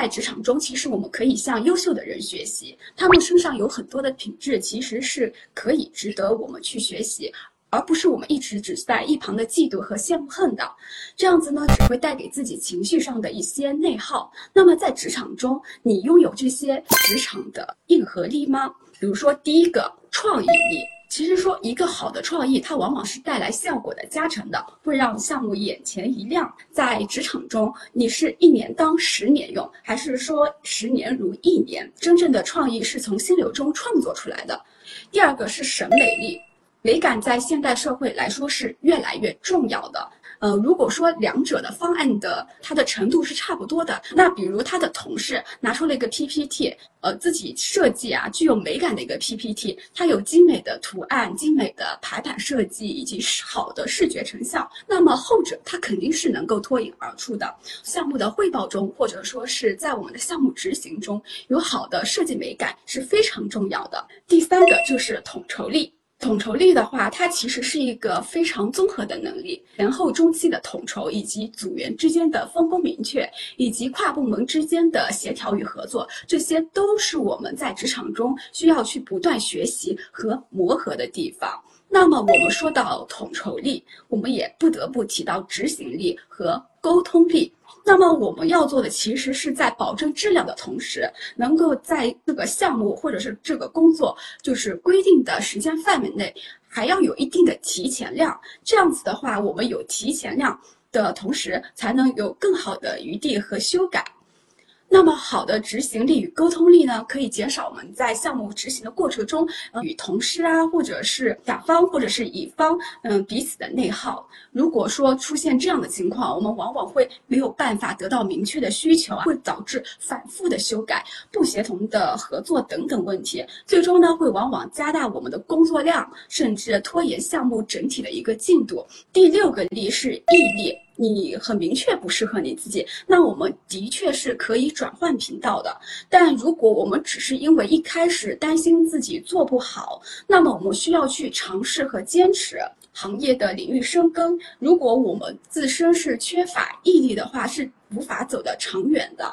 在职场中，其实我们可以向优秀的人学习，他们身上有很多的品质，其实是可以值得我们去学习。而不是我们一直只在一旁的嫉妒和羡慕恨的，这样子呢，只会带给自己情绪上的一些内耗。那么在职场中，你拥有这些职场的硬核力吗？比如说，第一个创意力，其实说一个好的创意，它往往是带来效果的加成的，会让项目眼前一亮。在职场中，你是一年当十年用，还是说十年如一年？真正的创意是从心流中创作出来的。第二个是审美力。美感在现代社会来说是越来越重要的。呃，如果说两者的方案的它的程度是差不多的，那比如他的同事拿出了一个 PPT，呃，自己设计啊，具有美感的一个 PPT，它有精美的图案、精美的排版设计以及好的视觉成效，那么后者它肯定是能够脱颖而出的。项目的汇报中，或者说是在我们的项目执行中，有好的设计美感是非常重要的。第三个就是统筹力。统筹力的话，它其实是一个非常综合的能力，前后中期的统筹，以及组员之间的分工明确，以及跨部门之间的协调与合作，这些都是我们在职场中需要去不断学习和磨合的地方。那么，我们说到统筹力，我们也不得不提到执行力和沟通力。那么我们要做的，其实是在保证质量的同时，能够在这个项目或者是这个工作，就是规定的时间范围内，还要有一定的提前量。这样子的话，我们有提前量的同时，才能有更好的余地和修改。那么好的执行力与沟通力呢，可以减少我们在项目执行的过程中，呃，与同事啊，或者是甲方或者是乙方，嗯，彼此的内耗。如果说出现这样的情况，我们往往会没有办法得到明确的需求啊，会导致反复的修改、不协同的合作等等问题，最终呢，会往往加大我们的工作量，甚至拖延项目整体的一个进度。第六个力是毅力。你很明确不适合你自己，那我们的确是可以转换频道的。但如果我们只是因为一开始担心自己做不好，那么我们需要去尝试和坚持行业的领域深耕。如果我们自身是缺乏毅力的话，是无法走得长远的。